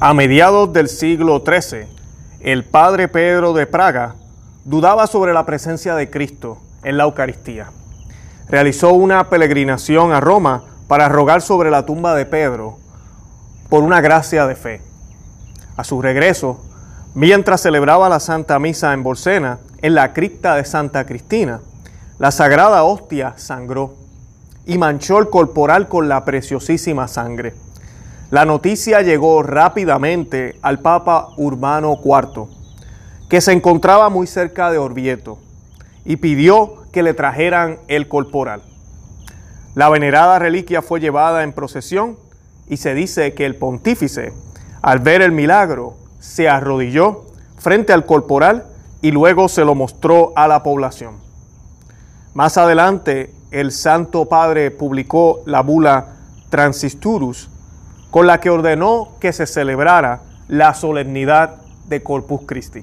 A mediados del siglo XIII, el padre Pedro de Praga dudaba sobre la presencia de Cristo en la Eucaristía. Realizó una peregrinación a Roma para rogar sobre la tumba de Pedro por una gracia de fe. A su regreso, mientras celebraba la Santa Misa en Bolsena, en la cripta de Santa Cristina, la sagrada hostia sangró y manchó el corporal con la preciosísima sangre. La noticia llegó rápidamente al Papa Urbano IV, que se encontraba muy cerca de Orvieto, y pidió que le trajeran el corporal. La venerada reliquia fue llevada en procesión y se dice que el pontífice, al ver el milagro, se arrodilló frente al corporal y luego se lo mostró a la población. Más adelante, el Santo Padre publicó la bula Transisturus, con la que ordenó que se celebrara la solemnidad de Corpus Christi.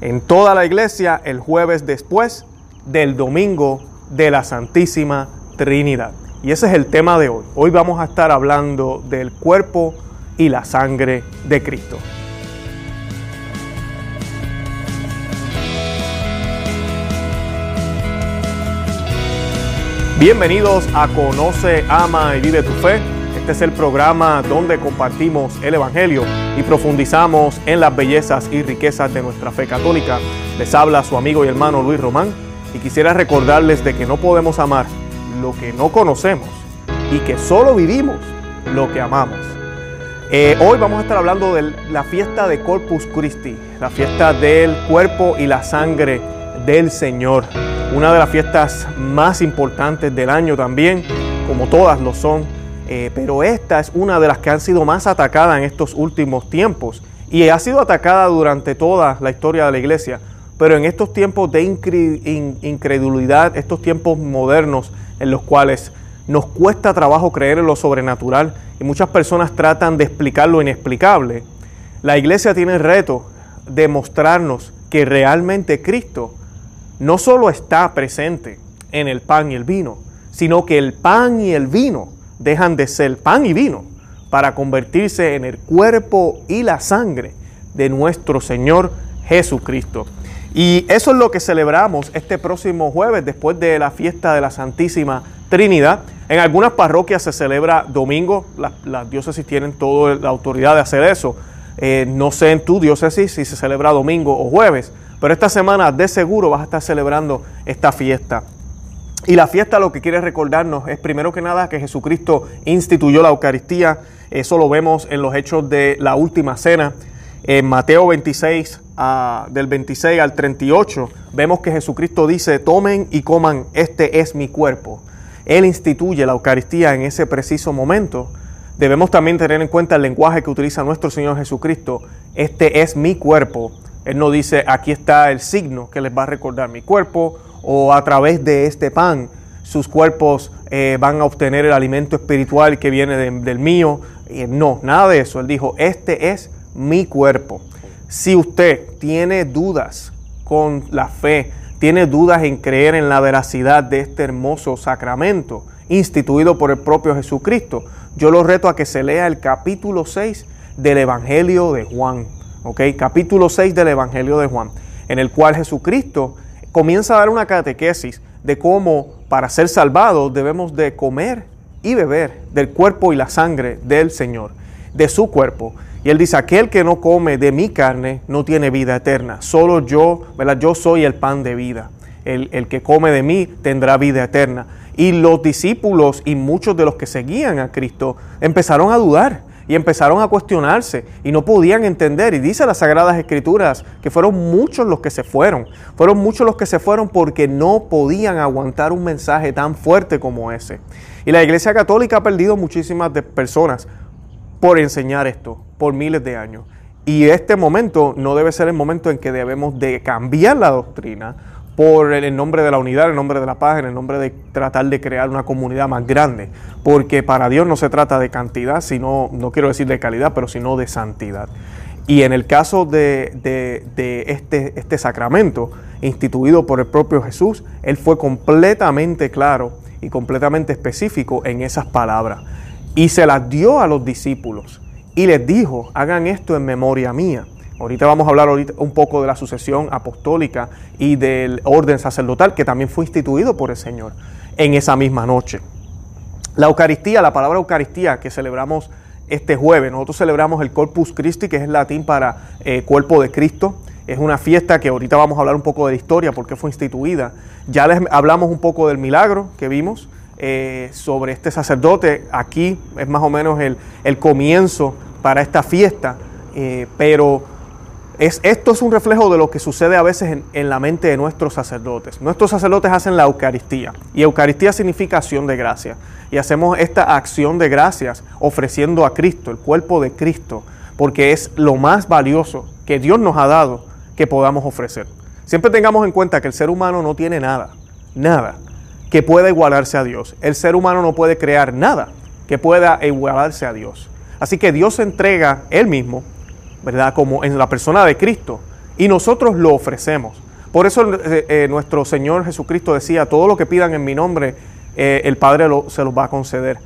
En toda la iglesia, el jueves después del domingo de la Santísima Trinidad. Y ese es el tema de hoy. Hoy vamos a estar hablando del cuerpo y la sangre de Cristo. Bienvenidos a Conoce, Ama y Vive tu Fe. Este es el programa donde compartimos el Evangelio y profundizamos en las bellezas y riquezas de nuestra fe católica. Les habla su amigo y hermano Luis Román y quisiera recordarles de que no podemos amar lo que no conocemos y que solo vivimos lo que amamos. Eh, hoy vamos a estar hablando de la fiesta de Corpus Christi, la fiesta del cuerpo y la sangre del Señor una de las fiestas más importantes del año también, como todas lo son, eh, pero esta es una de las que han sido más atacadas en estos últimos tiempos. Y ha sido atacada durante toda la historia de la iglesia, pero en estos tiempos de incredulidad, estos tiempos modernos en los cuales nos cuesta trabajo creer en lo sobrenatural y muchas personas tratan de explicar lo inexplicable, la iglesia tiene el reto de mostrarnos que realmente Cristo no solo está presente en el pan y el vino, sino que el pan y el vino dejan de ser pan y vino para convertirse en el cuerpo y la sangre de nuestro Señor Jesucristo. Y eso es lo que celebramos este próximo jueves después de la fiesta de la Santísima Trinidad. En algunas parroquias se celebra domingo, las, diócesis tienen toda la autoridad de hacer eso. Eh, no sé en tu diócesis si se celebra domingo o jueves, pero esta semana de seguro vas a estar celebrando esta fiesta. Y la fiesta lo que quiere recordarnos es primero que nada que Jesucristo instituyó la Eucaristía. Eso lo vemos en los hechos de la última cena. En Mateo 26, ah, del 26 al 38, vemos que Jesucristo dice, tomen y coman, este es mi cuerpo. Él instituye la Eucaristía en ese preciso momento. Debemos también tener en cuenta el lenguaje que utiliza nuestro Señor Jesucristo. Este es mi cuerpo él no dice, aquí está el signo que les va a recordar mi cuerpo, o a través de este pan sus cuerpos eh, van a obtener el alimento espiritual que viene del mío. no, nada de eso. Él dijo, este es mi cuerpo. Si usted tiene dudas con la fe, tiene dudas en creer en la veracidad de este hermoso sacramento instituido por el propio Jesucristo, yo lo reto a que se lea el capítulo 6 del Evangelio de Juan capítulo 6 del Evangelio de Juan, en el cual Jesucristo comienza a dar una catequesis de cómo para ser salvados debemos de comer y beber del cuerpo y la sangre del Señor, de su cuerpo. Y él dice, aquel que no come de mi carne no tiene vida eterna, solo yo, ¿verdad? Yo soy el pan de vida. El, el que come de mí tendrá vida eterna. Y los discípulos y muchos de los que seguían a Cristo empezaron a dudar y empezaron a cuestionarse y no podían entender. Y dice las Sagradas Escrituras que fueron muchos los que se fueron. Fueron muchos los que se fueron porque no podían aguantar un mensaje tan fuerte como ese. Y la Iglesia Católica ha perdido muchísimas personas por enseñar esto por miles de años. Y este momento no debe ser el momento en que debemos de cambiar la doctrina por el nombre de la unidad, en el nombre de la paz, en el nombre de tratar de crear una comunidad más grande. Porque para Dios no se trata de cantidad, sino, no quiero decir de calidad, pero sino de santidad. Y en el caso de, este, este sacramento instituido por el propio Jesús, Él fue completamente claro y completamente específico en esas palabras. Y se las dio a los discípulos. y les dijo, hagan esto en memoria mía. Ahorita vamos a hablar un poco de la sucesión apostólica y del orden sacerdotal que también fue instituido por el Señor en esa misma noche. La Eucaristía, la palabra Eucaristía que celebramos este jueves, nosotros celebramos el Corpus Christi, que es el latín para eh, cuerpo de Cristo. Es una fiesta que ahorita vamos a hablar un poco de la historia, porque fue instituida. Ya les hablamos un poco del milagro que vimos eh, sobre este sacerdote. Aquí es más o menos el, el comienzo para esta fiesta, eh, pero esto es un reflejo de lo que sucede a veces en, la mente de nuestros sacerdotes. Nuestros sacerdotes hacen la Eucaristía y Eucaristía significa acción de gracia. Y hacemos esta acción de gracias ofreciendo a Cristo, el cuerpo de Cristo, porque es lo más valioso que Dios nos ha dado que podamos ofrecer. Siempre tengamos en cuenta que el ser humano no tiene nada, nada que pueda igualarse a Dios. El ser humano no puede crear nada que pueda igualarse a Dios. Así que Dios entrega Él mismo ¿verdad? Como en la persona de Cristo. Y nosotros lo ofrecemos. Por eso eh, eh, nuestro Señor Jesucristo decía, todo lo que pidan en mi nombre, eh, el Padre se los va a conceder.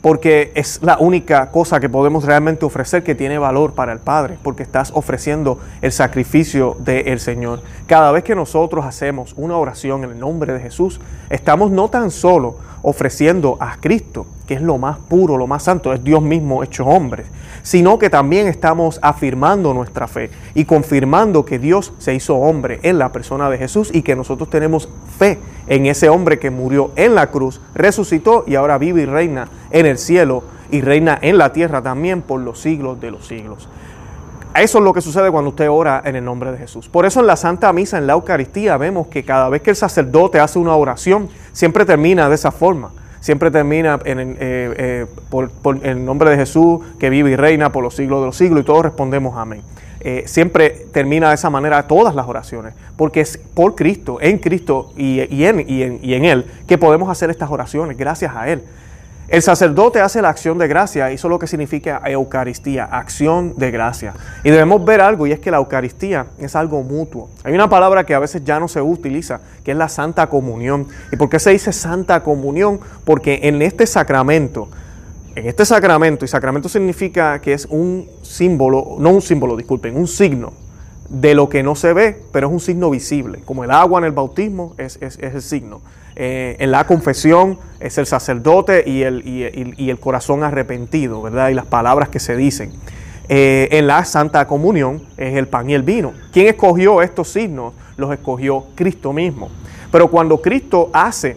Porque es la única cosa que podemos realmente ofrecer que tiene valor para el Padre, porque estás ofreciendo el sacrificio del Señor. Cada vez que nosotros hacemos una oración en el nombre de Jesús, estamos no tan solo ofreciendo a Cristo, que es lo más puro, lo más santo, es Dios mismo hecho hombre, sino que también estamos afirmando nuestra fe y confirmando que Dios se hizo hombre en la persona de Jesús y que nosotros tenemos fe en ese hombre que murió en la cruz, resucitó y ahora vive y reina en el cielo y reina en la tierra también por los siglos de los siglos. Eso es lo que sucede cuando usted ora en el nombre de Jesús. Por eso en la Santa Misa, en la Eucaristía, vemos que cada vez que el sacerdote hace una oración, siempre termina de esa forma. Siempre termina en, eh, eh, por, el nombre de Jesús, que vive y reina por los siglos de los siglos, y todos respondemos amén. Eh, siempre termina de esa manera todas las oraciones, porque es por Cristo, en Cristo y, en, y en Él que podemos hacer estas oraciones, gracias a Él. El sacerdote hace la acción de gracia, eso es lo que significa Eucaristía, acción de gracia. Y debemos ver algo, y es que la Eucaristía es algo mutuo. Hay una palabra que a veces ya no se utiliza, que es la Santa Comunión. ¿Y por qué se dice Santa Comunión? Porque en este sacramento, en este sacramento, y sacramento significa que es un símbolo, no un símbolo, disculpen, un signo de lo que no se ve, pero es un signo visible, como el agua en el bautismo es, es el signo. Eh, en la confesión es el sacerdote y el, y, el, corazón arrepentido, ¿verdad? Y las palabras que se dicen. Eh, en la Santa Comunión es el pan y el vino. ¿Quién escogió estos signos? Los escogió Cristo mismo. Pero cuando Cristo hace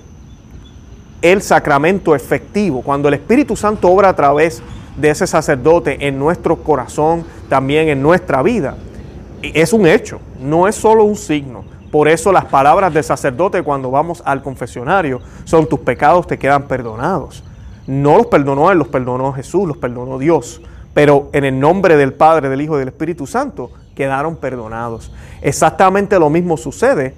el sacramento efectivo, cuando el Espíritu Santo obra a través de ese sacerdote en nuestro corazón, también en nuestra vida, es un hecho, no es solo un signo. Por eso las palabras del sacerdote cuando vamos al confesionario son tus pecados te quedan perdonados. No los perdonó Él, los perdonó Jesús, los perdonó Dios. Pero en el nombre del Padre, del Hijo y del Espíritu Santo quedaron perdonados. Exactamente lo mismo sucede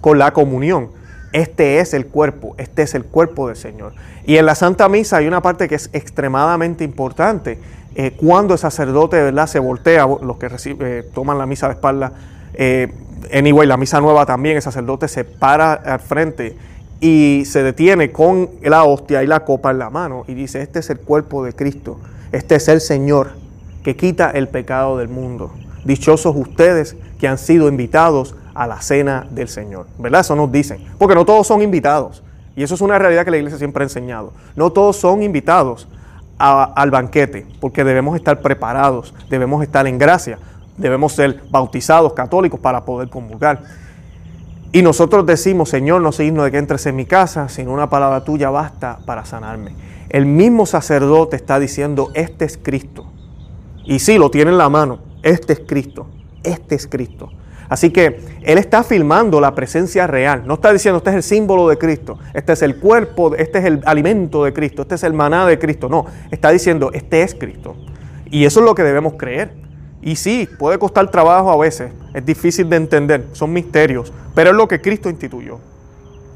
con la comunión. Este es el cuerpo, este es el cuerpo del Señor. Y en la Santa Misa hay una parte que es extremadamente importante. Eh, cuando el sacerdote verdad se voltea, los que eh, toman la misa de espalda, eh, anyway, la misa nueva también, el sacerdote se para al frente y se detiene con la hostia y la copa en la mano y dice, este es el cuerpo de Cristo, este es el Señor que quita el pecado del mundo. Dichosos ustedes que han sido invitados a la cena del Señor. ¿Verdad? Eso nos dicen. Porque no todos son invitados. Y eso es una realidad que la iglesia siempre ha enseñado. No todos son invitados al banquete, porque debemos estar preparados, debemos estar en gracia debemos ser bautizados católicos para poder comulgar. Y nosotros decimos, Señor, no sé digno de que entres en mi casa, sino una palabra tuya basta para sanarme. El mismo sacerdote está diciendo, este es Cristo. Y sí, lo tiene en la mano, este es Cristo, este es Cristo. Así que Él está filmando la presencia real. No está diciendo, este es el símbolo de Cristo, este es el cuerpo, este es el alimento de Cristo, este es el maná de Cristo. No, está diciendo, este es Cristo. Y eso es lo que debemos creer. Y sí, puede costar trabajo a veces, es difícil de entender, son misterios, pero es lo que Cristo instituyó.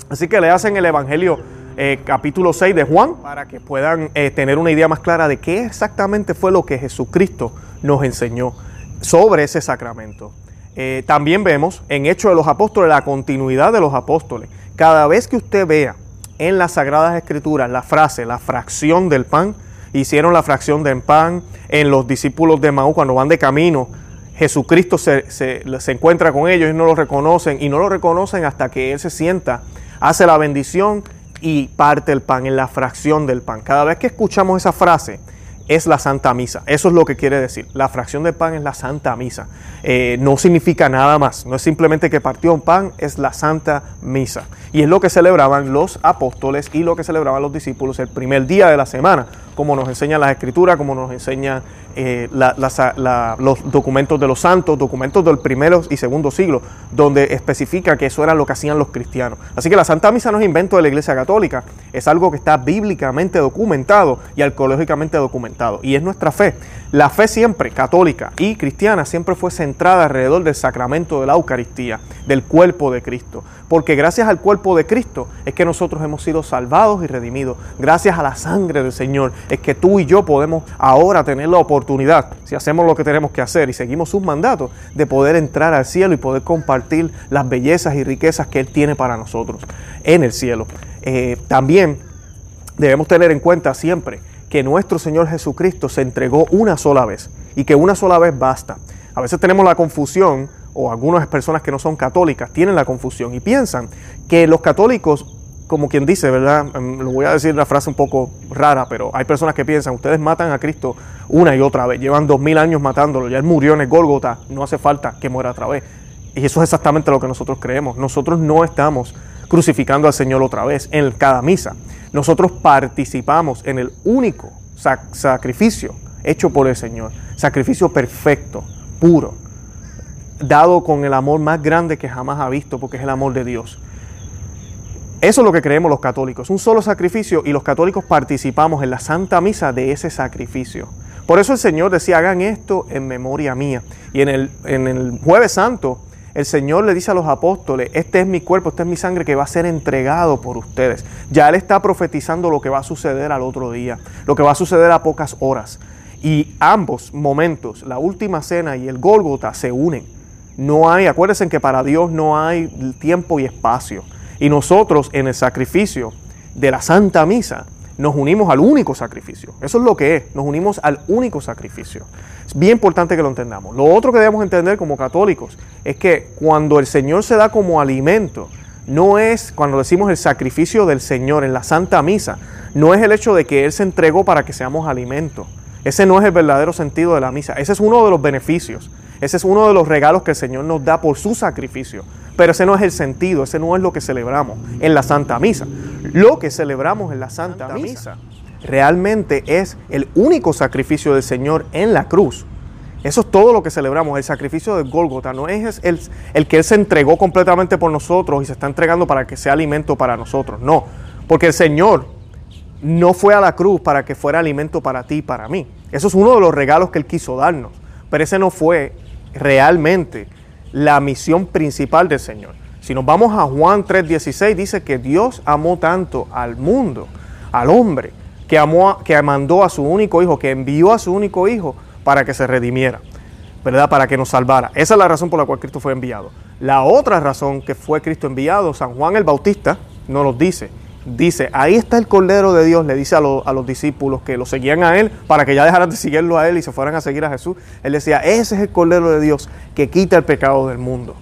Así que le hacen el Evangelio eh, capítulo 6 de Juan para que puedan eh, tener una idea más clara de qué exactamente fue lo que Jesucristo nos enseñó sobre ese sacramento. Eh, también vemos en Hechos de los Apóstoles la continuidad de los apóstoles. Cada vez que usted vea en las Sagradas Escrituras la frase, la fracción del pan, hicieron la fracción de pan en los discípulos de Maú cuando van de camino. Jesucristo se, se, se encuentra con ellos y no lo reconocen y no lo reconocen hasta que Él se sienta, hace la bendición y parte el pan en la fracción del pan. Cada vez que escuchamos esa frase, es la Santa Misa. Eso es lo que quiere decir. La fracción del pan es la Santa Misa. Eh, no significa nada más. No es simplemente que partió un pan, es la Santa Misa. Y es lo que celebraban los apóstoles y lo que celebraban los discípulos el primer día de la semana, como nos enseña las escrituras, como nos enseña eh, los documentos de los santos, documentos del primero y segundo siglo, donde especifica que eso era lo que hacían los cristianos. Así que la Santa Misa no es invento de la Iglesia Católica, es algo que está bíblicamente documentado y arqueológicamente documentado. Y es nuestra fe. La fe siempre, católica y cristiana, siempre fue centrada alrededor del sacramento de la Eucaristía, del cuerpo de Cristo. Porque gracias al cuerpo de Cristo es que nosotros hemos sido salvados y redimidos. Gracias a la sangre del Señor es que tú y yo podemos ahora tener la oportunidad, si hacemos lo que tenemos que hacer y seguimos sus mandatos, de poder entrar al cielo y poder compartir las bellezas y riquezas que Él tiene para nosotros en el cielo. Eh, también debemos tener en cuenta siempre que nuestro Señor Jesucristo se entregó una sola vez y que una sola vez basta. A veces tenemos la confusión, o algunas personas que no son católicas tienen la confusión y piensan que los católicos, como quien dice, ¿verdad? Em, lo voy a decir una frase un poco rara, pero hay personas que piensan, ustedes matan a Cristo una y otra vez, llevan dos mil años matándolo, ya él murió en el Gólgota, no hace falta que muera otra vez. Y eso es exactamente lo que nosotros creemos. Nosotros no estamos crucificando al Señor otra vez en cada misa nosotros participamos en el único sacrificio hecho por el Señor, sacrificio perfecto, puro, dado con el amor más grande que jamás ha visto, porque es el amor de Dios. Eso es lo que creemos los católicos, un solo sacrificio y los católicos participamos en la Santa Misa de ese sacrificio. Por eso el Señor decía, hagan esto en memoria mía. Y en el, en el jueves santo, el Señor le dice a los apóstoles, este es mi cuerpo, esta es mi sangre que va a ser entregado por ustedes. Ya Él está profetizando lo que va a suceder al otro día, lo que va a suceder a pocas horas. Y ambos momentos, la última cena y el Gólgota, se unen. No hay, acuérdense que para Dios no hay tiempo y espacio. Y nosotros en el sacrificio de la Santa Misa nos unimos al único sacrificio. Eso es lo que es, nos unimos al único sacrificio. Es bien importante que lo entendamos. Lo otro que debemos entender como católicos es que cuando el Señor se da como alimento, no es cuando decimos el sacrificio del Señor en la Santa Misa, no es el hecho de que Él se entregó para que seamos alimento. Ese no es el verdadero sentido de la misa. Ese es uno de los beneficios. Ese es uno de los regalos que el Señor nos da por su sacrificio. Pero ese no es el sentido, ese no es lo que celebramos en la Santa Misa. Lo que celebramos en la Santa, Misa realmente es el único sacrificio del Señor en la cruz. Eso es todo lo que celebramos, el sacrificio de Gólgota. No es el, el que Él se entregó completamente por nosotros y se está entregando para que sea alimento para nosotros. No, porque el Señor no fue a la cruz para que fuera alimento para ti y para mí. Eso es uno de los regalos que Él quiso darnos. Pero ese no fue realmente la misión principal del Señor. Si nos vamos a Juan 3:16, dice que Dios amó tanto al mundo, al hombre, que, amó, que mandó a su único hijo, que envió a su único hijo para que se redimiera, ¿verdad? Para que nos salvara. Esa es la razón por la cual Cristo fue enviado. La otra razón que fue Cristo enviado, San Juan el Bautista nos lo dice, dice, ahí está el Cordero de Dios, le dice a, a, los discípulos que lo seguían a él para que ya dejaran de seguirlo a él y se fueran a seguir a Jesús. Él decía, ese es el Cordero de Dios que quita el pecado del mundo.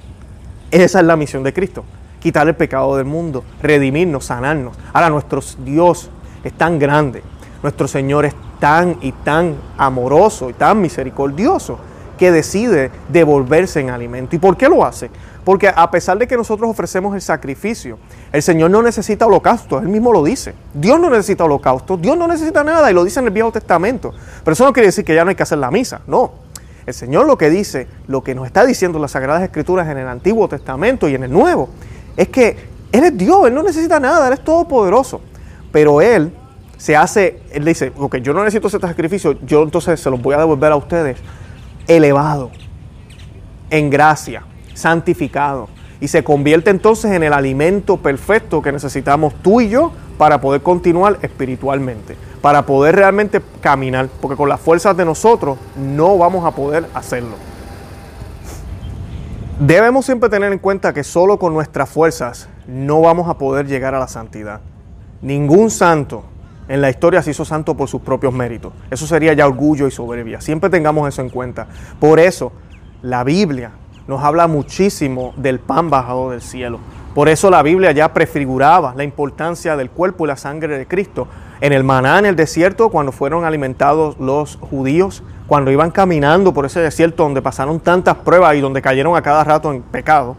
Esa es la misión de Cristo, quitar el pecado del mundo, redimirnos, sanarnos. Ahora nuestro Dios es tan grande, nuestro Señor es tan y tan amoroso y tan misericordioso que decide devolverse en alimento. ¿Y por qué lo hace? Porque a pesar de que nosotros ofrecemos el sacrificio, el Señor no necesita holocausto, Él mismo lo dice. Dios no necesita holocausto, Dios no necesita nada y lo dice en el Viejo Testamento. Pero eso no quiere decir que ya no hay que hacer la misa, no. El Señor lo que dice, lo que nos está diciendo las Sagradas Escrituras en el Antiguo Testamento y en el Nuevo, es que Él es Dios, Él no necesita nada, Él es todopoderoso. Pero Él se hace, Él dice, ok, yo no necesito ese sacrificio, yo entonces se los voy a devolver a ustedes elevado en gracia santificado y se convierte entonces en el alimento perfecto que necesitamos tú y yo para poder continuar espiritualmente, para poder realmente caminar, porque con las fuerzas de nosotros no vamos a poder hacerlo. Debemos siempre tener en cuenta que solo con nuestras fuerzas no vamos a poder llegar a la santidad. Ningún santo en la historia se hizo santo por sus propios méritos. Eso sería ya orgullo y soberbia. Siempre tengamos eso en cuenta. Por eso, la Biblia nos habla muchísimo del pan bajado del cielo. Por eso la Biblia ya prefiguraba la importancia del cuerpo y la sangre de Cristo. En el maná, en el desierto, cuando fueron alimentados los judíos, cuando iban caminando por ese desierto donde pasaron tantas pruebas y donde cayeron a cada rato en pecado,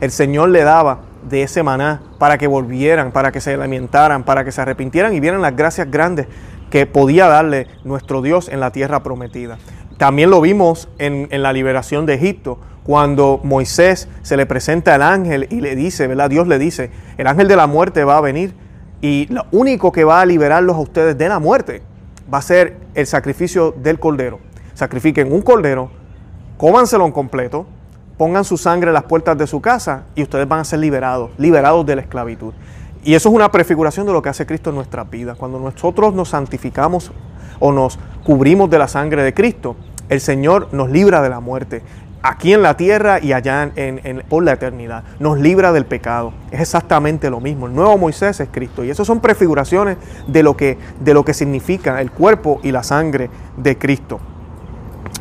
el Señor le daba de ese maná para que volvieran, para que se alimentaran, para que se arrepintieran y vieran las gracias grandes que podía darle nuestro Dios en la tierra prometida. También lo vimos en, la liberación de Egipto, cuando Moisés se le presenta al ángel y le dice, ¿verdad? Dios le dice, el ángel de la muerte va a venir y lo único que va a liberarlos a ustedes de la muerte va a ser el sacrificio del cordero. Sacrifiquen un cordero, cómanselo en completo, pongan su sangre en las puertas de su casa y ustedes van a ser liberados, liberados de la esclavitud. Y eso es una prefiguración de lo que hace Cristo en nuestras vidas. Cuando nosotros nos santificamos o nos cubrimos de la sangre de Cristo, el Señor nos libra de la muerte, aquí en la tierra y allá en, por la eternidad. Nos libra del pecado. Es exactamente lo mismo. El nuevo Moisés es Cristo. Y eso son prefiguraciones de lo que, de lo que significa el cuerpo y la sangre de Cristo.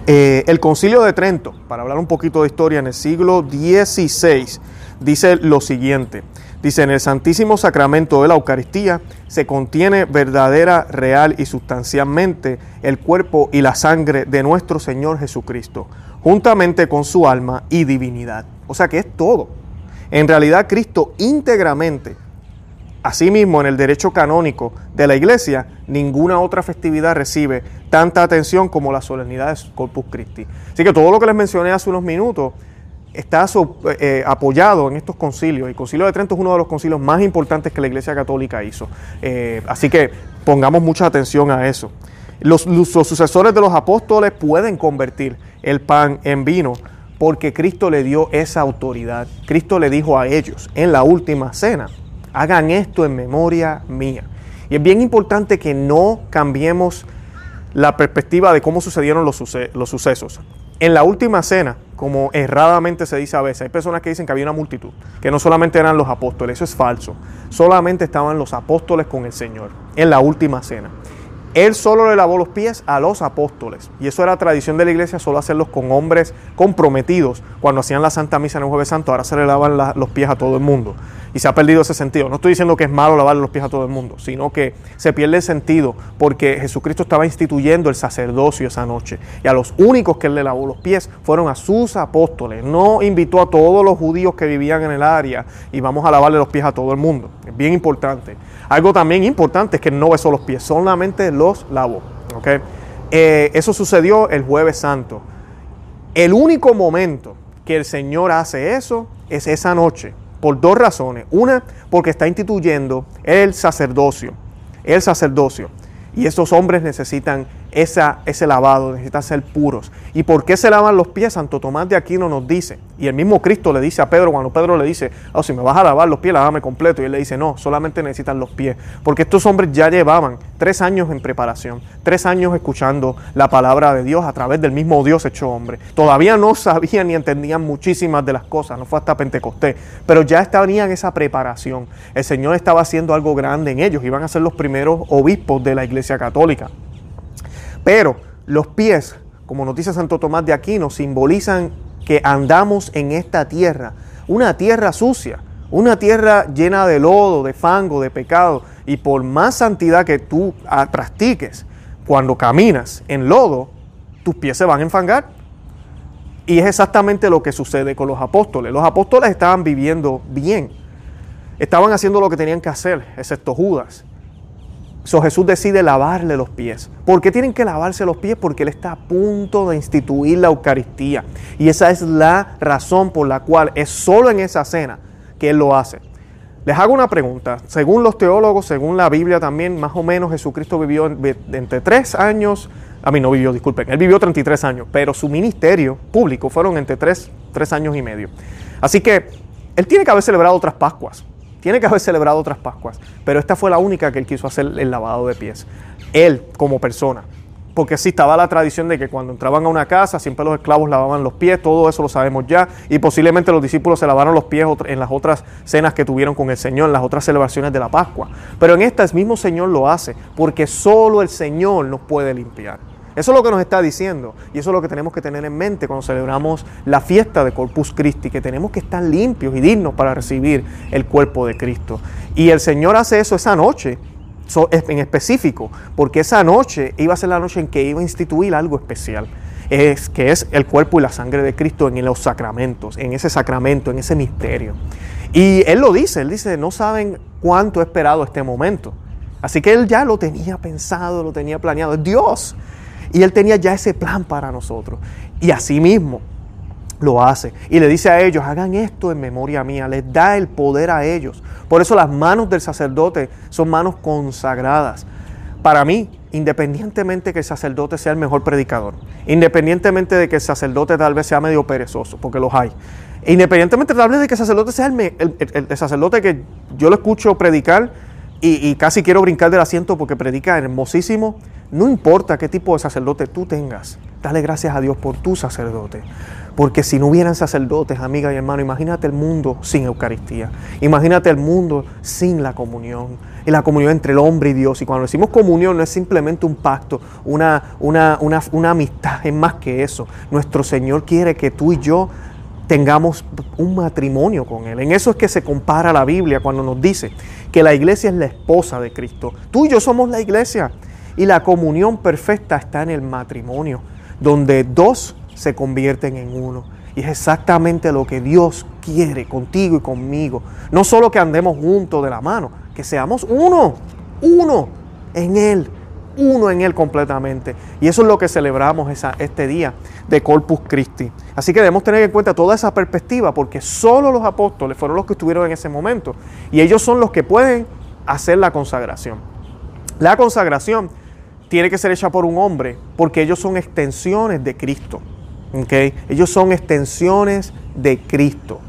Eh, el concilio de Trento, para hablar un poquito de historia, en el siglo XVI, dice lo siguiente. Dice, en el Santísimo Sacramento de la Eucaristía se contiene verdadera, real y sustancialmente el cuerpo y la sangre de nuestro Señor Jesucristo, juntamente con su alma y divinidad. O sea que es todo. En realidad Cristo íntegramente Asimismo, en el derecho canónico de la Iglesia, ninguna otra festividad recibe tanta atención como la solemnidad de Corpus Christi. Así que todo lo que les mencioné hace unos minutos está eh, apoyado en estos concilios. El concilio de Trento es uno de los concilios más importantes que la Iglesia Católica hizo. Eh, así que pongamos mucha atención a eso. Los, los sucesores de los apóstoles pueden convertir el pan en vino porque Cristo le dio esa autoridad. Cristo le dijo a ellos en la última cena, Hagan esto en memoria mía. Y es bien importante que no cambiemos la perspectiva de cómo sucedieron los, sucesos. En la última cena, como erradamente se dice a veces, hay personas que dicen que había una multitud, que no solamente eran los apóstoles, eso es falso. Solamente estaban los apóstoles con el Señor en la última cena. Él solo le lavó los pies a los apóstoles. Y eso era tradición de la iglesia, solo hacerlos con hombres comprometidos. Cuando hacían la Santa Misa en el Jueves Santo, ahora se le lavan los pies a todo el mundo y se ha perdido ese sentido. No estoy diciendo que es malo lavarle los pies a todo el mundo, sino que se pierde el sentido porque Jesucristo estaba instituyendo el sacerdocio esa noche y a los únicos que él le lavó los pies fueron a sus apóstoles. No invitó a todos los judíos que vivían en el área y vamos a lavarle los pies a todo el mundo. Es bien importante. Algo también importante es que no besó los pies, solamente los lavó. Eh, eso sucedió el jueves santo. El único momento que el Señor hace eso es esa noche por dos razones. Una, porque está instituyendo el sacerdocio. El sacerdocio. Y estos hombres necesitan esa, ese lavado, necesitan ser puros. ¿Y por qué se lavan los pies? Santo Tomás de Aquino nos dice, y el mismo Cristo le dice a Pedro, cuando Pedro le dice, oh, si me vas a lavar los pies, lávame completo. Y él le dice, no, solamente necesitan los pies. Porque estos hombres ya llevaban tres años en preparación, tres años escuchando la palabra de Dios a través del mismo Dios hecho hombre. Todavía no sabían ni entendían muchísimas de las cosas, no fue hasta Pentecostés, pero ya estaban esa preparación. El Señor estaba haciendo algo grande en ellos, iban a ser los primeros obispos de la Iglesia Católica. Pero los pies, como nos dice Santo Tomás de Aquino, simbolizan que andamos en esta tierra, una tierra sucia, una tierra llena de lodo, de fango, de pecado. Y por más santidad que tú practiques, cuando caminas en lodo, tus pies se van a enfangar. Y es exactamente lo que sucede con los apóstoles. Los apóstoles estaban viviendo bien. Estaban haciendo lo que tenían que hacer, excepto Judas. So Jesús decide lavarle los pies. ¿Por qué tienen que lavarse los pies? Porque Él está a punto de instituir la Eucaristía. Y esa es la razón por la cual es solo en esa cena que Él lo hace. Les hago una pregunta. Según los teólogos, según la Biblia también, más o menos Jesucristo vivió entre tres años, a mí no vivió, disculpen, Él vivió 33 años, pero su ministerio público fueron entre tres, tres años y medio. Así que Él tiene que haber celebrado otras Pascuas. Tiene que haber celebrado otras Pascuas, pero esta fue la única que él quiso hacer el lavado de pies. Él como persona. porque sí estaba la tradición de que cuando entraban a una casa siempre los esclavos lavaban los pies, todo eso lo sabemos ya, y posiblemente los discípulos se lavaron los pies en las otras cenas que tuvieron con el Señor, en las otras celebraciones de la Pascua. Pero en esta el mismo Señor lo hace, porque solo el Señor nos puede limpiar. Eso es lo que nos está diciendo y eso es lo que tenemos que tener en mente cuando celebramos la fiesta de Corpus Christi, que tenemos que estar limpios y dignos para recibir el cuerpo de Cristo. Y el Señor hace eso esa noche en específico, porque esa noche iba a ser la noche en que iba a instituir algo especial, es, que es el cuerpo y la sangre de Cristo en los sacramentos, en ese sacramento, en ese misterio. Y Él lo dice, Él dice, no saben cuánto he esperado este momento. Así que Él ya lo tenía pensado, lo tenía planeado, Dios. Y Él tenía ya ese plan para nosotros. Y así mismo, lo hace. Y le dice a ellos, hagan esto en memoria mía, les da el poder a ellos. Por eso las manos del sacerdote son manos consagradas. Para mí, independientemente que el sacerdote sea el mejor predicador, independientemente de que el sacerdote tal vez sea medio perezoso, porque los hay, independientemente tal vez de que el sacerdote sea el, sacerdote que yo lo escucho predicar y casi quiero brincar del asiento porque predica hermosísimo, no importa qué tipo de sacerdote tú tengas, dale gracias a Dios por tu sacerdote. Porque si no hubieran sacerdotes, amiga y hermano, imagínate el mundo sin Eucaristía. Imagínate el mundo sin la comunión. Y la comunión entre el hombre y Dios. Y cuando decimos comunión no es simplemente un pacto, una, una, una, una amistad, es más que eso. Nuestro Señor quiere que tú y yo tengamos un matrimonio con Él. En eso es que se compara la Biblia cuando nos dice que la iglesia es la esposa de Cristo. Tú y yo somos la iglesia. Y la comunión perfecta está en el matrimonio, donde dos se convierten en uno. Y es exactamente lo que Dios quiere contigo y conmigo. No solo que andemos juntos de la mano, que seamos uno, uno en Él, uno en Él completamente. Y eso es lo que celebramos este día de Corpus Christi. Así que debemos tener en cuenta toda esa perspectiva porque solo los apóstoles fueron los que estuvieron en ese momento. Y ellos son los que pueden hacer la consagración. La consagración tiene que ser hecha por un hombre porque ellos son extensiones de Cristo. Ellos son extensiones de Cristo.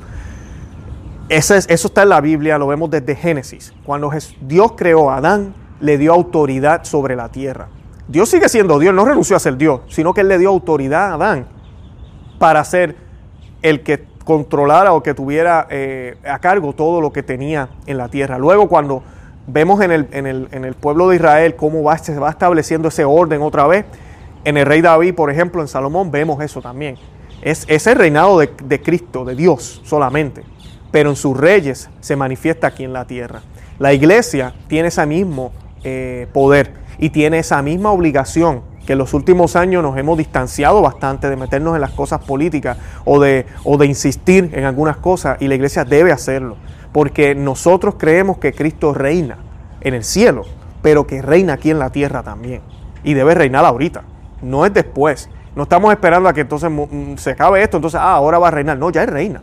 Eso, eso está en la Biblia, lo vemos desde Génesis. Cuando Dios creó a Adán, le dio autoridad sobre la tierra. Dios sigue siendo Dios, no renunció a ser Dios, sino que Él le dio autoridad a Adán para ser el que controlara o que tuviera eh, a cargo todo lo que tenía en la tierra. Luego cuando vemos en el, en el, en el pueblo de Israel cómo va, se va estableciendo ese orden otra vez, en el rey David, por ejemplo, en Salomón, vemos eso también. Es, el reinado de, Cristo, de Dios solamente, pero en sus reyes se manifiesta aquí en la tierra. La iglesia tiene ese mismo eh, poder y tiene esa misma obligación que en los últimos años nos hemos distanciado bastante de meternos en las cosas políticas o de, o de insistir en algunas cosas y la iglesia debe hacerlo, porque nosotros creemos que Cristo reina en el cielo, pero que reina aquí en la tierra también y debe reinar ahorita no es después. No estamos esperando a que entonces mm, se acabe esto, entonces ah, ahora va a reinar. No, ya es reina.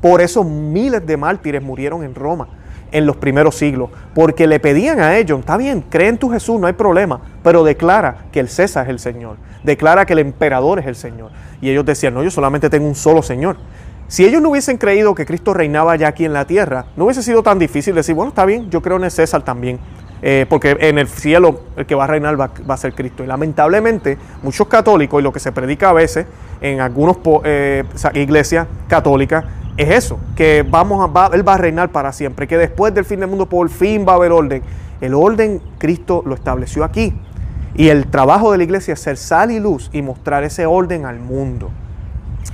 Por eso miles de mártires murieron en Roma en los primeros siglos, porque le pedían a ellos, está bien, cree en tu Jesús, no hay problema, pero declara que el César es el Señor, declara que el emperador es el Señor. Y ellos decían, no, yo solamente tengo un solo Señor. Si ellos no hubiesen creído que Cristo reinaba ya aquí en la tierra, no hubiese sido tan difícil decir, bueno, está bien, yo creo en el César también. Eh, porque en el cielo el que va a reinar va, a ser Cristo. Y lamentablemente muchos católicos, y lo que se predica a veces en algunas eh, iglesias católicas, es eso, que vamos a, Él va a reinar para siempre, que después del fin del mundo por fin va a haber orden. El orden Cristo lo estableció aquí. Y el trabajo de la iglesia es ser sal y luz y mostrar ese orden al mundo.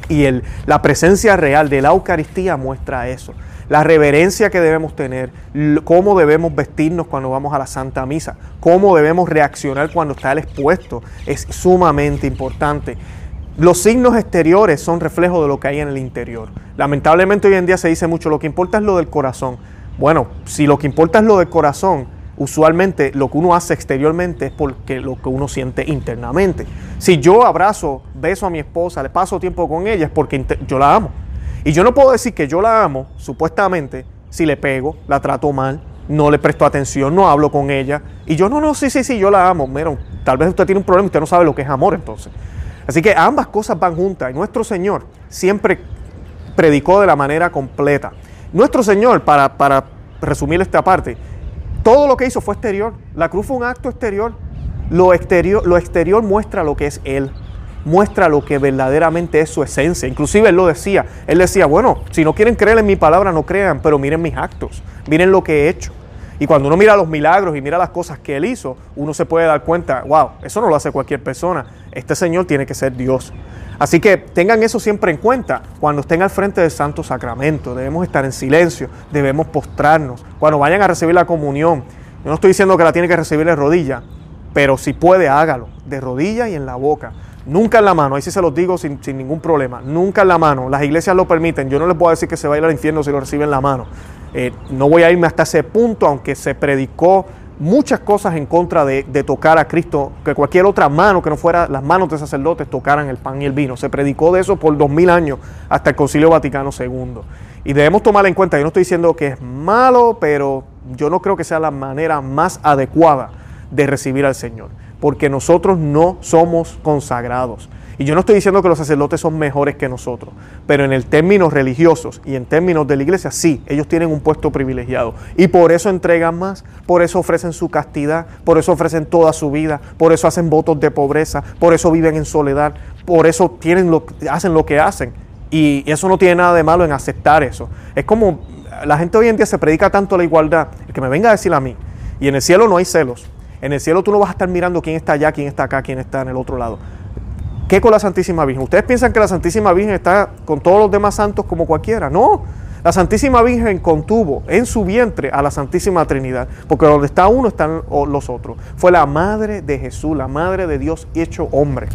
Y el, la presencia real de la Eucaristía muestra eso la reverencia que debemos tener, cómo debemos vestirnos cuando vamos a la Santa Misa, cómo debemos reaccionar cuando está el expuesto, es sumamente importante. Los signos exteriores son reflejo de lo que hay en el interior. Lamentablemente hoy en día se dice mucho, lo que importa es lo del corazón. Bueno, si lo que importa es lo del corazón, usualmente lo que uno hace exteriormente es porque lo que uno siente internamente. Si yo abrazo, beso a mi esposa, le paso tiempo con ella, es porque yo la amo. Y yo no puedo decir que yo la amo, supuestamente, si le pego, la trato mal, no le presto atención, no hablo con ella. Y yo, no, no, sí, sí, sí, yo la amo. Mira, tal vez usted tiene un problema y usted no sabe lo que es amor entonces. Así que ambas cosas van juntas. Y nuestro Señor siempre predicó de la manera completa. Nuestro Señor, para, para resumir esta parte, todo lo que hizo fue exterior. La cruz fue un acto exterior. Lo exterior, lo exterior muestra lo que es Él, muestra lo que verdaderamente es su esencia. Inclusive Él lo decía, Él decía, bueno, si no quieren creer en mi palabra, no crean, pero miren mis actos, miren lo que he hecho. Y cuando uno mira los milagros y mira las cosas que Él hizo, uno se puede dar cuenta, wow, eso no lo hace cualquier persona, este Señor tiene que ser Dios. Así que tengan eso siempre en cuenta. Cuando estén al frente del Santo Sacramento, debemos estar en silencio, debemos postrarnos. Cuando vayan a recibir la comunión, yo no estoy diciendo que la tiene que recibir de rodilla, pero si puede, hágalo, de rodilla y en la boca. Nunca en la mano, ahí sí se los digo sin, ningún problema. Nunca en la mano. Las iglesias lo permiten. Yo no les puedo decir que se va a ir al infierno si lo recibe en la mano. Eh, no voy a irme hasta ese punto, aunque se predicó muchas cosas en contra de, tocar a Cristo, que cualquier otra mano que no fuera las manos de sacerdotes tocaran el pan y el vino. Se predicó de eso por dos mil años hasta el Concilio Vaticano II. Y debemos tomar en cuenta, yo no estoy diciendo que es malo, pero yo no creo que sea la manera más adecuada de recibir al Señor, porque nosotros no somos consagrados. Y yo no estoy diciendo que los sacerdotes son mejores que nosotros, pero en el términos religiosos y en términos de la iglesia, sí, ellos tienen un puesto privilegiado. Y por eso entregan más, por eso ofrecen su castidad, por eso ofrecen toda su vida, por eso hacen votos de pobreza, por eso viven en soledad, por eso tienen lo, hacen lo que hacen. Y eso no tiene nada de malo en aceptar eso. Es como la gente hoy en día se predica tanto la igualdad, el que me venga a decir a mí, y en el cielo no hay celos. En el cielo tú no vas a estar mirando quién está allá, quién está acá, quién está en el otro lado. ¿Qué con la Santísima Virgen? ¿Ustedes piensan que la Santísima Virgen está con todos los demás santos como cualquiera? No. La Santísima Virgen contuvo en su vientre a la Santísima Trinidad, porque donde está uno están los otros. Fue la madre de Jesús, la madre de Dios hecho hombre.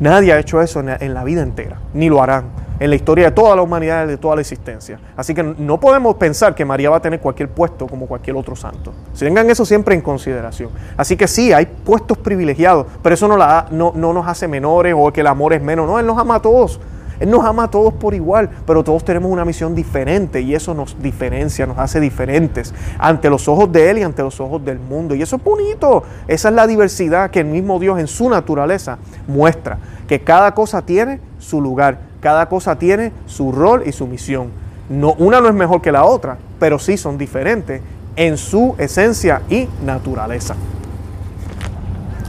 Nadie ha hecho eso en la vida entera, ni lo harán en la historia de toda la humanidad, de toda la existencia. Así que no podemos pensar que María va a tener cualquier puesto como cualquier otro santo. tengan eso siempre en consideración. Así que sí, hay puestos privilegiados, pero eso no, la, no, no nos hace menores o que el amor es menos. No, Él nos ama a todos. Él nos ama a todos por igual, pero todos tenemos una misión diferente y eso nos diferencia, nos hace diferentes ante los ojos de Él y ante los ojos del mundo. Y eso es bonito. Esa es la diversidad que el mismo Dios en su naturaleza muestra, que cada cosa tiene su lugar cada cosa tiene su rol y su misión. No, una no es mejor que la otra, pero sí son diferentes en su esencia y naturaleza.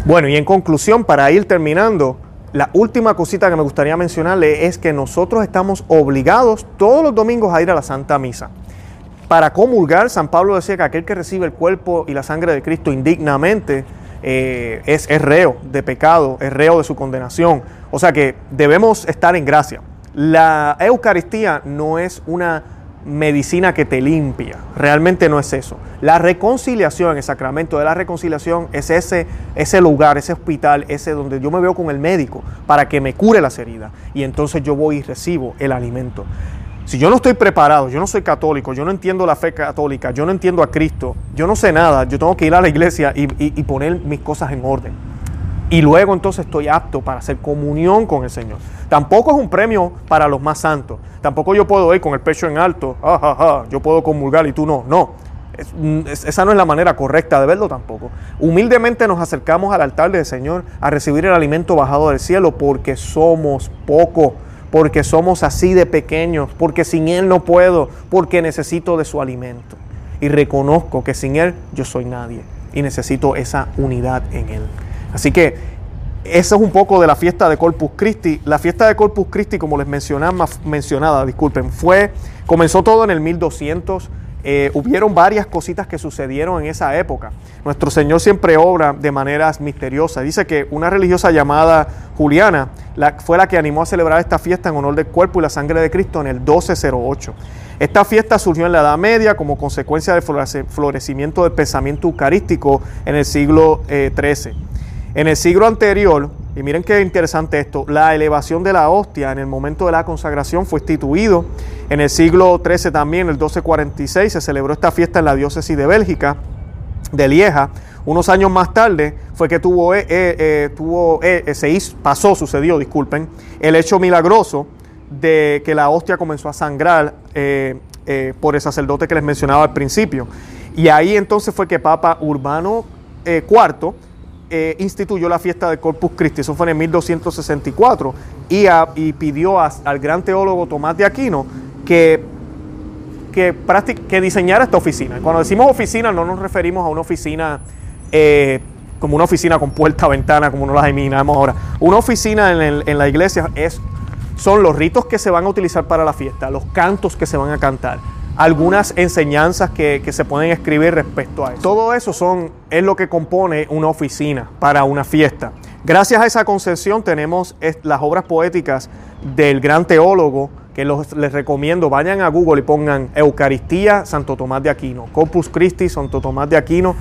Bueno, y en conclusión, para ir terminando, la última cosita que me gustaría mencionarle es que nosotros estamos obligados todos los domingos a ir a la Santa Misa. Para comulgar, San Pablo decía que aquel que recibe el cuerpo y la sangre de Cristo indignamente eh, es, es reo de pecado, es reo de su condenación. O sea que debemos estar en gracia. La Eucaristía no es una medicina que te limpia, realmente no es eso. La reconciliación, el sacramento de la reconciliación es ese, ese lugar, ese hospital, ese donde yo me veo con el médico para que me cure las heridas y entonces yo voy y recibo el alimento. Si yo no estoy preparado, yo no soy católico, yo no entiendo la fe católica, yo no entiendo a Cristo, yo no sé nada, yo tengo que ir a la iglesia y, poner mis cosas en orden. Y luego entonces estoy apto para hacer comunión con el Señor. Tampoco es un premio para los más santos. Tampoco yo puedo ir con el pecho en alto, ah, yo puedo comulgar y tú no. No, esa no es la manera correcta de verlo tampoco. Humildemente nos acercamos al altar del Señor a recibir el alimento bajado del cielo porque somos poco, porque somos así de pequeños, porque sin Él no puedo, porque necesito de su alimento. Y reconozco que sin Él yo soy nadie y necesito esa unidad en Él. Así que eso es un poco de la fiesta de Corpus Christi. La fiesta de Corpus Christi, como les mencionaba, mencionada, disculpen, fue, comenzó todo en el 1200. Eh, hubieron varias cositas que sucedieron en esa época. Nuestro Señor siempre obra de maneras misteriosas. Dice que una religiosa llamada Juliana fue la que animó a celebrar esta fiesta en honor del cuerpo y la sangre de Cristo en el 1208. Esta fiesta surgió en la Edad Media como consecuencia del florecimiento del pensamiento eucarístico en el siglo XIII. Eh, en el siglo anterior, y miren qué interesante esto, la elevación de la hostia en el momento de la consagración fue instituido. En el siglo XIII también, el 1246, se celebró esta fiesta en la diócesis de Bélgica, de Lieja. Unos años más tarde fue que tuvo, eh, eh, eh, tuvo se pasó, sucedió, disculpen, el hecho milagroso de que la hostia comenzó a sangrar por el sacerdote que les mencionaba al principio. Y ahí entonces fue que Papa Urbano IV eh, instituyó la fiesta del Corpus Christi, eso fue en 1264, y, y pidió al gran teólogo Tomás de Aquino que, diseñara esta oficina. Cuando decimos oficina no nos referimos a una oficina eh, como una oficina con puerta, ventana, como no las imaginamos ahora. Una oficina en, la iglesia es, son los ritos que se van a utilizar para la fiesta, los cantos que se van a cantar, algunas enseñanzas que, se pueden escribir respecto a eso. Todo eso son, es lo que compone una oficina para una fiesta. Gracias a esa concesión tenemos las obras poéticas del gran teólogo que les recomiendo, vayan a Google y pongan Eucaristía Santo Tomás de Aquino, Corpus Christi Santo Tomás de Aquino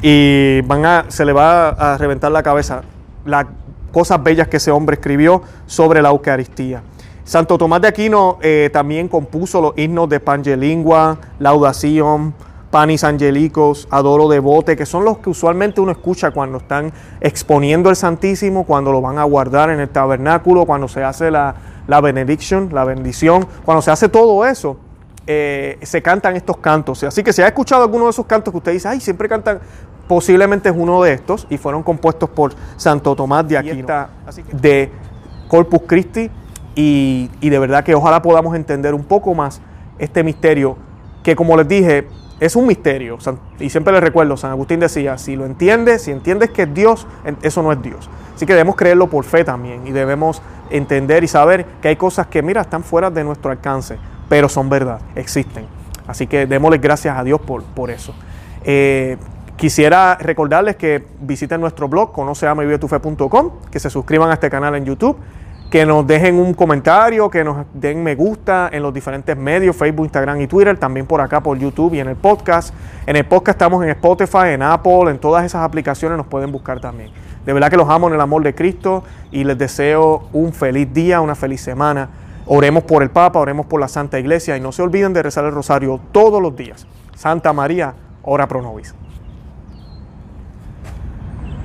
y van a, se le va a reventar la cabeza las cosas bellas que ese hombre escribió sobre la Eucaristía. Santo Tomás de Aquino eh, también compuso los himnos de Pangelingua, Laudación, Panis Angelicos, Adoro Devote, que son los que usualmente uno escucha cuando están exponiendo el Santísimo, cuando lo van a guardar en el tabernáculo, cuando se hace la, la benediction, la bendición, cuando se hace todo eso, eh, se cantan estos cantos. Así que si ha escuchado alguno de esos cantos que usted dice, ay, siempre cantan, posiblemente es uno de estos y fueron compuestos por Santo Tomás de Aquino, de Corpus Christi, y, de verdad que ojalá podamos entender un poco más este misterio, que como les dije, es un misterio. Y siempre les recuerdo, San Agustín decía, si lo entiendes, si entiendes que es Dios, eso no es Dios. Así que debemos creerlo por fe también y debemos entender y saber que hay cosas que, mira, están fuera de nuestro alcance, pero son verdad, existen. Así que démosle gracias a Dios por, por eso. Eh, quisiera recordarles que visiten nuestro blog, conoceamavivetufe.com, que se suscriban a este canal en YouTube que nos dejen un comentario, que nos den me gusta en los diferentes medios, Facebook, Instagram y Twitter, también por acá por YouTube y en el podcast. En el podcast estamos en Spotify, en Apple, en todas esas aplicaciones nos pueden buscar también. De verdad que los amo en el amor de Cristo y les deseo un feliz día, una feliz semana. Oremos por el Papa, oremos por la Santa Iglesia y no se olviden de rezar el rosario todos los días. Santa María, ora pro nobis.